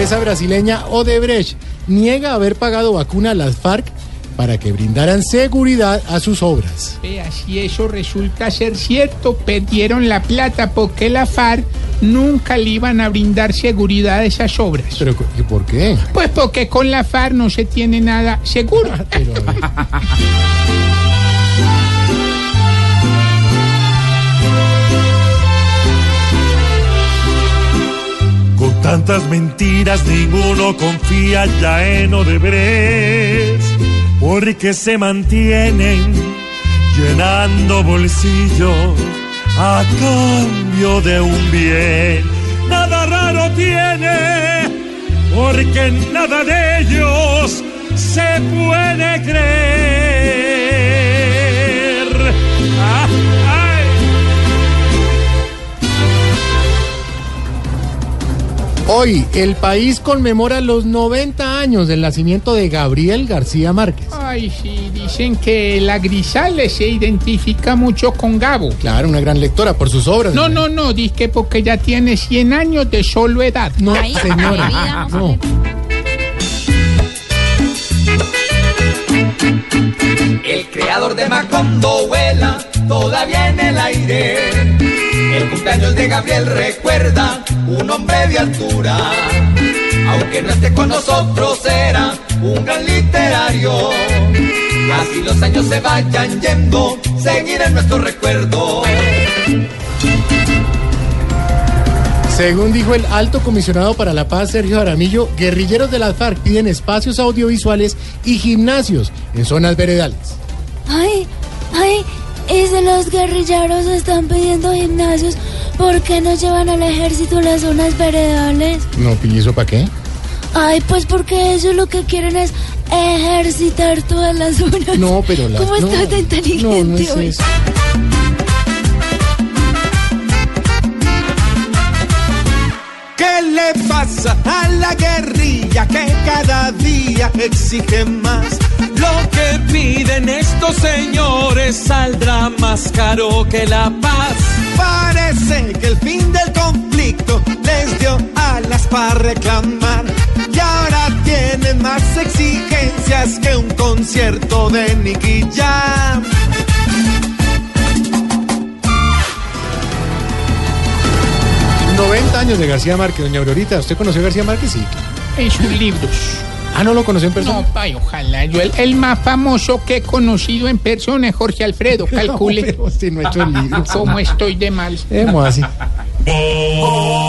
empresa brasileña Odebrecht niega haber pagado vacuna a las FARC para que brindaran seguridad a sus obras. Vea, si eso resulta ser cierto, perdieron la plata porque la FARC nunca le iban a brindar seguridad a esas obras. ¿Pero ¿y por qué? Pues porque con la FARC no se tiene nada seguro. Pero, mentiras ninguno confía ya en Odebrecht, porque se mantienen llenando bolsillos a cambio de un bien. Nada raro tiene, porque nada de ellos se puede creer. Hoy el país conmemora los 90 años del nacimiento de Gabriel García Márquez. Ay, sí, dicen que la Grisales se identifica mucho con Gabo. Claro, una gran lectora por sus obras. No, no, no, dice que porque ya tiene 100 años de solo edad. No, señora. vida, No. El creador de Macondo vuela todavía en el aire. Cumpleaños de Gabriel recuerda un hombre de altura. Aunque no esté con nosotros, era un gran literario. Así los años se vayan yendo, seguir en nuestro recuerdo. Según dijo el alto comisionado para la paz, Sergio Jaramillo, guerrilleros de las FARC piden espacios audiovisuales y gimnasios en zonas veredales. Ay, ay, y si los guerrilleros están pidiendo gimnasios, ¿por qué no llevan al ejército a las zonas veredales? No, ¿y eso para qué? Ay, pues porque ellos lo que quieren es ejercitar todas las zonas. No, pero las... ¿Cómo no, estás de inteligente No, no es hoy? eso. ¿Qué le pasa a la guerrilla que cada día exige más? Lo que piden estos señores saldrá más caro que la paz. Parece que el fin del conflicto les dio alas para reclamar. Y ahora tienen más exigencias que un concierto de Nicky Jam. Sí. 90 años de García Márquez, doña Aurorita. ¿Usted conoció a García Márquez? Sí. En sus libros. Ah, ¿no lo conoció en persona? No, ay, ojalá. Yo, el, el más famoso que he conocido en persona es Jorge Alfredo. Calcule No, pero usted no ha hecho el libro. cómo estoy de mal. Vemos así. Oh,